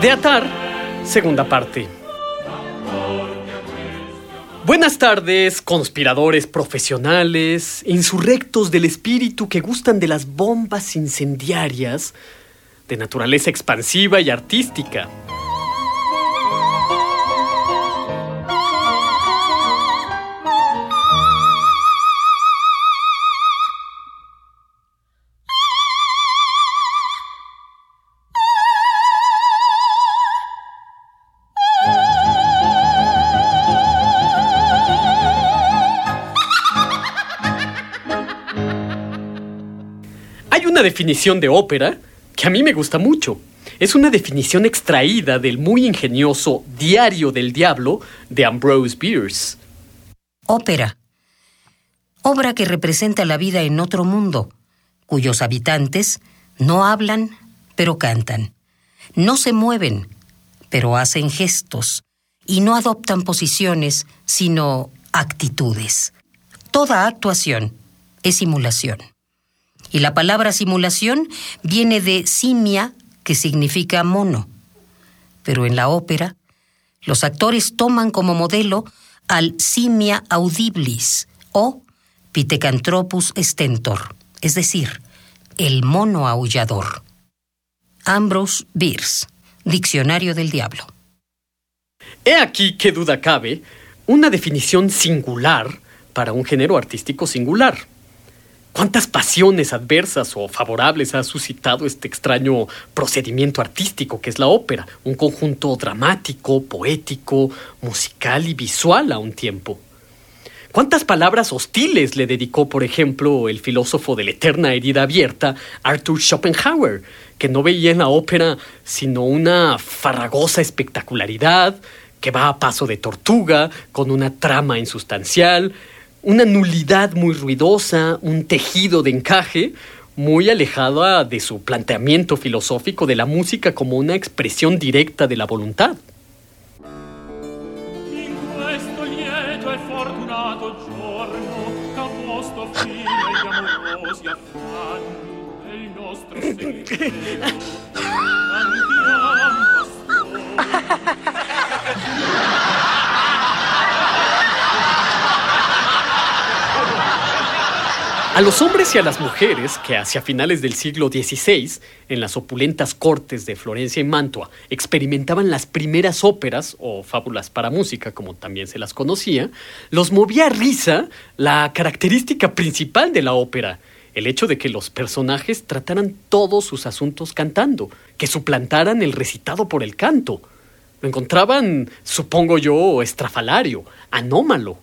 De Atar, segunda parte. Buenas tardes, conspiradores profesionales, insurrectos del espíritu que gustan de las bombas incendiarias de naturaleza expansiva y artística. Definición de ópera que a mí me gusta mucho. Es una definición extraída del muy ingenioso Diario del Diablo de Ambrose Bierce. Ópera. Obra que representa la vida en otro mundo, cuyos habitantes no hablan, pero cantan. No se mueven, pero hacen gestos. Y no adoptan posiciones, sino actitudes. Toda actuación es simulación. Y la palabra simulación viene de simia, que significa mono. Pero en la ópera, los actores toman como modelo al simia audiblis o Pithecanthropus stentor, es decir, el mono aullador. Ambrose Bierce, Diccionario del Diablo. He aquí, qué duda cabe, una definición singular para un género artístico singular. ¿Cuántas pasiones adversas o favorables ha suscitado este extraño procedimiento artístico que es la ópera? Un conjunto dramático, poético, musical y visual a un tiempo. ¿Cuántas palabras hostiles le dedicó, por ejemplo, el filósofo de la eterna herida abierta, Arthur Schopenhauer, que no veía en la ópera sino una farragosa espectacularidad que va a paso de tortuga, con una trama insustancial, una nulidad muy ruidosa, un tejido de encaje muy alejada de su planteamiento filosófico de la música como una expresión directa de la voluntad. A los hombres y a las mujeres que hacia finales del siglo XVI, en las opulentas cortes de Florencia y Mantua, experimentaban las primeras óperas o fábulas para música, como también se las conocía, los movía a risa la característica principal de la ópera, el hecho de que los personajes trataran todos sus asuntos cantando, que suplantaran el recitado por el canto. Lo encontraban, supongo yo, estrafalario, anómalo.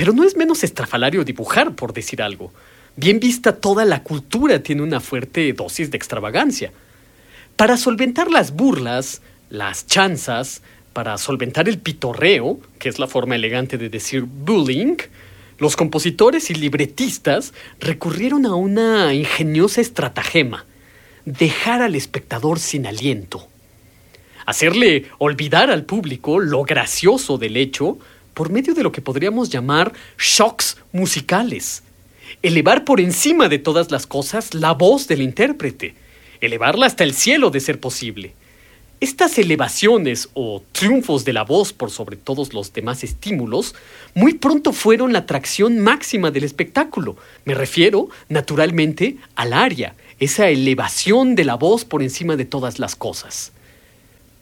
Pero no es menos estrafalario dibujar, por decir algo. Bien vista toda la cultura tiene una fuerte dosis de extravagancia. Para solventar las burlas, las chanzas, para solventar el pitorreo, que es la forma elegante de decir bullying, los compositores y libretistas recurrieron a una ingeniosa estratagema, dejar al espectador sin aliento. Hacerle olvidar al público lo gracioso del hecho por medio de lo que podríamos llamar shocks musicales. Elevar por encima de todas las cosas la voz del intérprete, elevarla hasta el cielo de ser posible. Estas elevaciones o triunfos de la voz por sobre todos los demás estímulos muy pronto fueron la atracción máxima del espectáculo. Me refiero, naturalmente, al aria, esa elevación de la voz por encima de todas las cosas.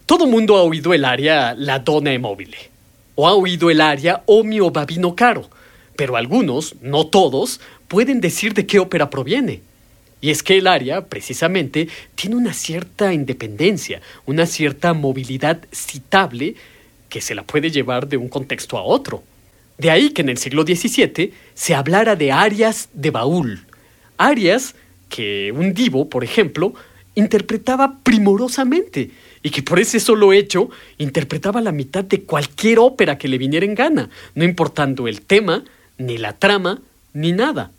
Todo mundo ha oído el aria La Donna o ha oído el aria O mio babino caro, pero algunos, no todos, pueden decir de qué ópera proviene. Y es que el aria, precisamente, tiene una cierta independencia, una cierta movilidad citable que se la puede llevar de un contexto a otro. De ahí que en el siglo XVII se hablara de arias de baúl, arias que un divo, por ejemplo, interpretaba primorosamente y que por ese solo hecho interpretaba la mitad de cualquier ópera que le viniera en gana, no importando el tema, ni la trama, ni nada.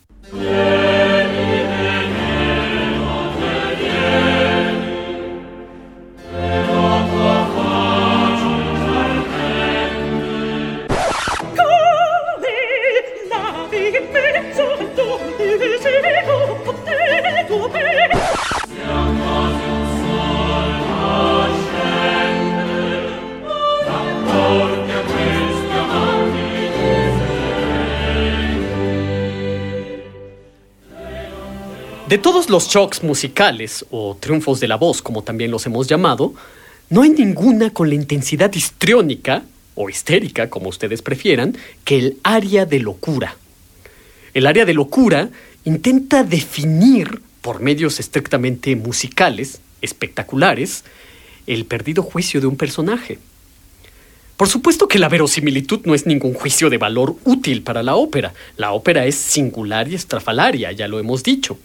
De todos los shocks musicales, o triunfos de la voz, como también los hemos llamado, no hay ninguna con la intensidad histriónica, o histérica, como ustedes prefieran, que el área de locura. El área de locura intenta definir, por medios estrictamente musicales, espectaculares, el perdido juicio de un personaje. Por supuesto que la verosimilitud no es ningún juicio de valor útil para la ópera. La ópera es singular y estrafalaria, ya lo hemos dicho.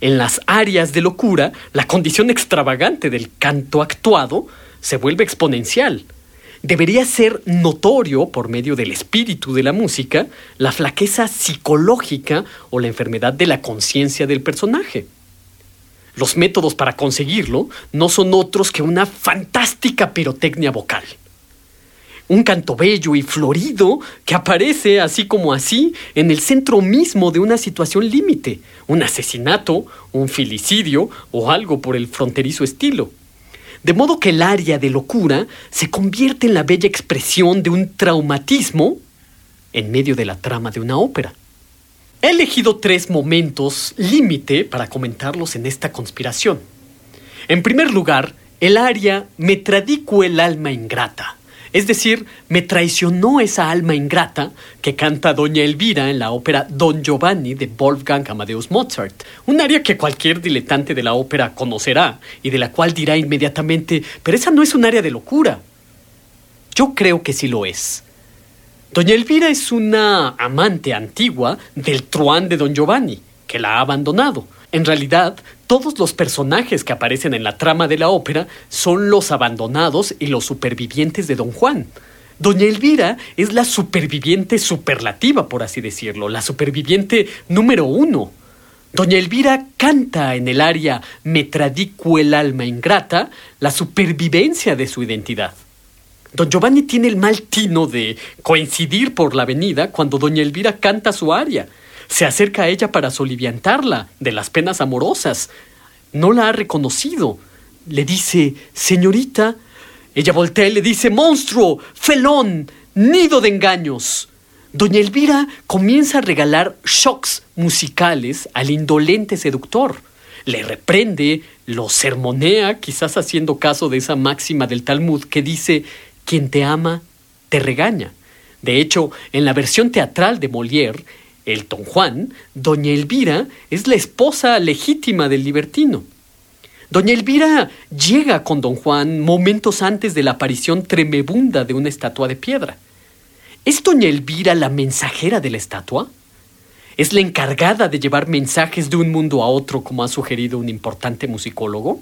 En las áreas de locura, la condición extravagante del canto actuado se vuelve exponencial. Debería ser notorio, por medio del espíritu de la música, la flaqueza psicológica o la enfermedad de la conciencia del personaje. Los métodos para conseguirlo no son otros que una fantástica pirotecnia vocal un canto bello y florido que aparece así como así en el centro mismo de una situación límite, un asesinato, un filicidio o algo por el fronterizo estilo. De modo que el área de locura se convierte en la bella expresión de un traumatismo en medio de la trama de una ópera. He elegido tres momentos límite para comentarlos en esta conspiración. En primer lugar, el área Me tradico el alma ingrata es decir, me traicionó esa alma ingrata que canta Doña Elvira en la ópera Don Giovanni de Wolfgang Amadeus Mozart, un área que cualquier diletante de la ópera conocerá y de la cual dirá inmediatamente, pero esa no es un área de locura. Yo creo que sí lo es. Doña Elvira es una amante antigua del truán de Don Giovanni, que la ha abandonado en realidad, todos los personajes que aparecen en la trama de la ópera son los abandonados y los supervivientes de Don Juan. Doña Elvira es la superviviente superlativa, por así decirlo, la superviviente número uno. Doña Elvira canta en el aria Me tradico el alma ingrata la supervivencia de su identidad. Don Giovanni tiene el mal tino de coincidir por la avenida cuando Doña Elvira canta su aria se acerca a ella para soliviantarla de las penas amorosas. No la ha reconocido. Le dice, señorita. Ella voltea y le dice, monstruo, felón, nido de engaños. Doña Elvira comienza a regalar shocks musicales al indolente seductor. Le reprende, lo sermonea, quizás haciendo caso de esa máxima del Talmud que dice, quien te ama, te regaña. De hecho, en la versión teatral de Molière, el don Juan, doña Elvira es la esposa legítima del libertino. Doña Elvira llega con don Juan momentos antes de la aparición tremebunda de una estatua de piedra. ¿Es doña Elvira la mensajera de la estatua? ¿Es la encargada de llevar mensajes de un mundo a otro, como ha sugerido un importante musicólogo?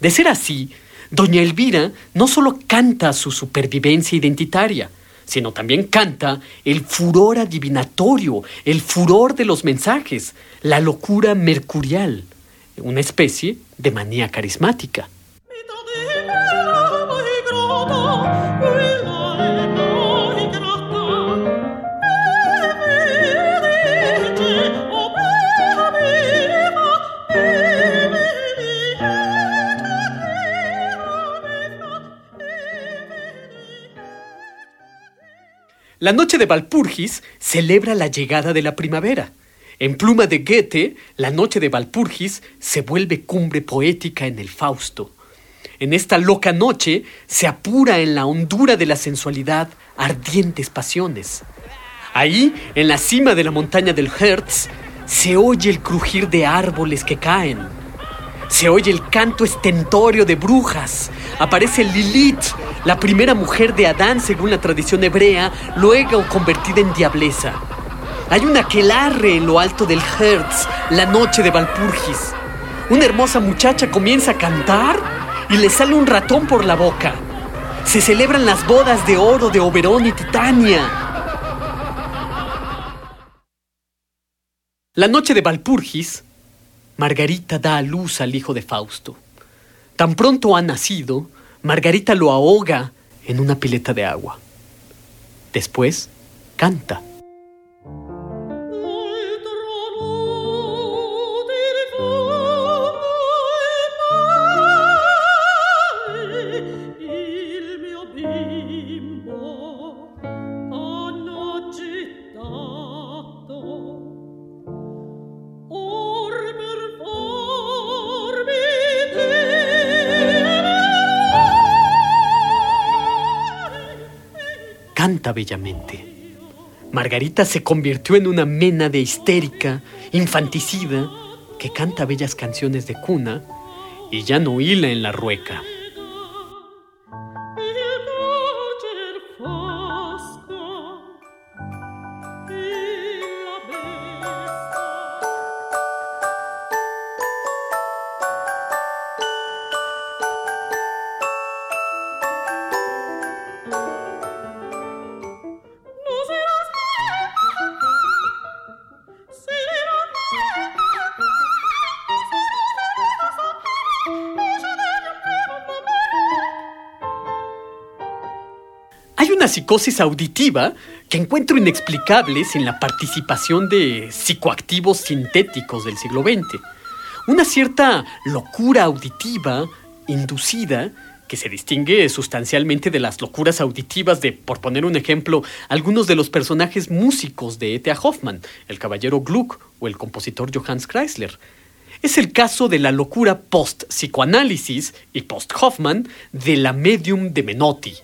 De ser así, doña Elvira no solo canta su supervivencia identitaria, sino también canta el furor adivinatorio, el furor de los mensajes, la locura mercurial, una especie de manía carismática. La noche de Valpurgis celebra la llegada de la primavera. En pluma de Goethe, la noche de Valpurgis se vuelve cumbre poética en el Fausto. En esta loca noche se apura en la hondura de la sensualidad ardientes pasiones. Ahí, en la cima de la montaña del Hertz, se oye el crujir de árboles que caen. Se oye el canto estentorio de brujas. Aparece Lilith, la primera mujer de Adán según la tradición hebrea, luego convertida en diableza. Hay un aquelarre en lo alto del Hertz, la noche de Valpurgis. una hermosa muchacha comienza a cantar y le sale un ratón por la boca. Se celebran las bodas de oro de Oberón y Titania. La noche de Valpurgis, Margarita da a luz al hijo de Fausto. Tan pronto ha nacido, Margarita lo ahoga en una pileta de agua. Después, canta. Canta bellamente. Margarita se convirtió en una mena de histérica, infanticida, que canta bellas canciones de cuna y ya no hila en la rueca. Psicosis auditiva que encuentro inexplicable sin la participación de psicoactivos sintéticos del siglo XX. Una cierta locura auditiva inducida que se distingue sustancialmente de las locuras auditivas de, por poner un ejemplo, algunos de los personajes músicos de E.T.A. Hoffman, el caballero Gluck o el compositor Johannes Kreisler. Es el caso de la locura post-psicoanálisis y post-Hoffman de la medium de Menotti.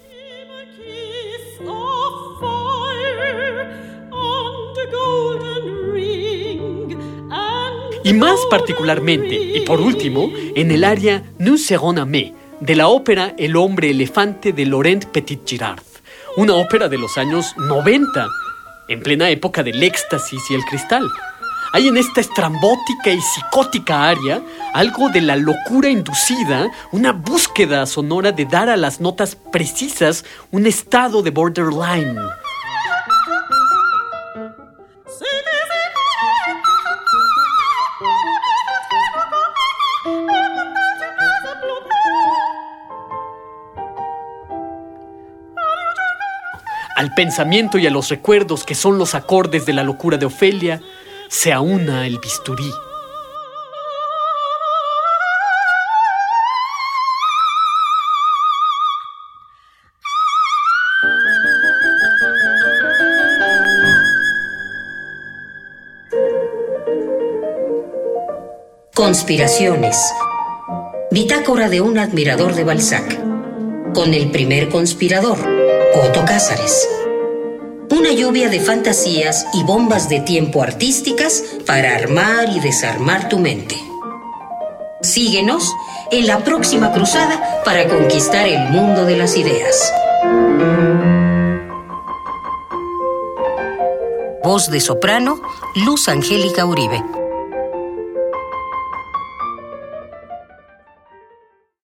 Y más particularmente, y por último, en el área Nous serons amés, de la ópera El hombre elefante de Laurent Petit-Girard, una ópera de los años 90, en plena época del éxtasis y el cristal. Hay en esta estrambótica y psicótica área algo de la locura inducida, una búsqueda sonora de dar a las notas precisas un estado de borderline. Pensamiento y a los recuerdos que son los acordes de la locura de Ofelia, se aúna el bisturí. Conspiraciones. Bitácora de un admirador de Balzac. Con el primer conspirador, Otto Cázares. Una lluvia de fantasías y bombas de tiempo artísticas para armar y desarmar tu mente. Síguenos en la próxima cruzada para conquistar el mundo de las ideas. Voz de soprano, Luz Angélica Uribe.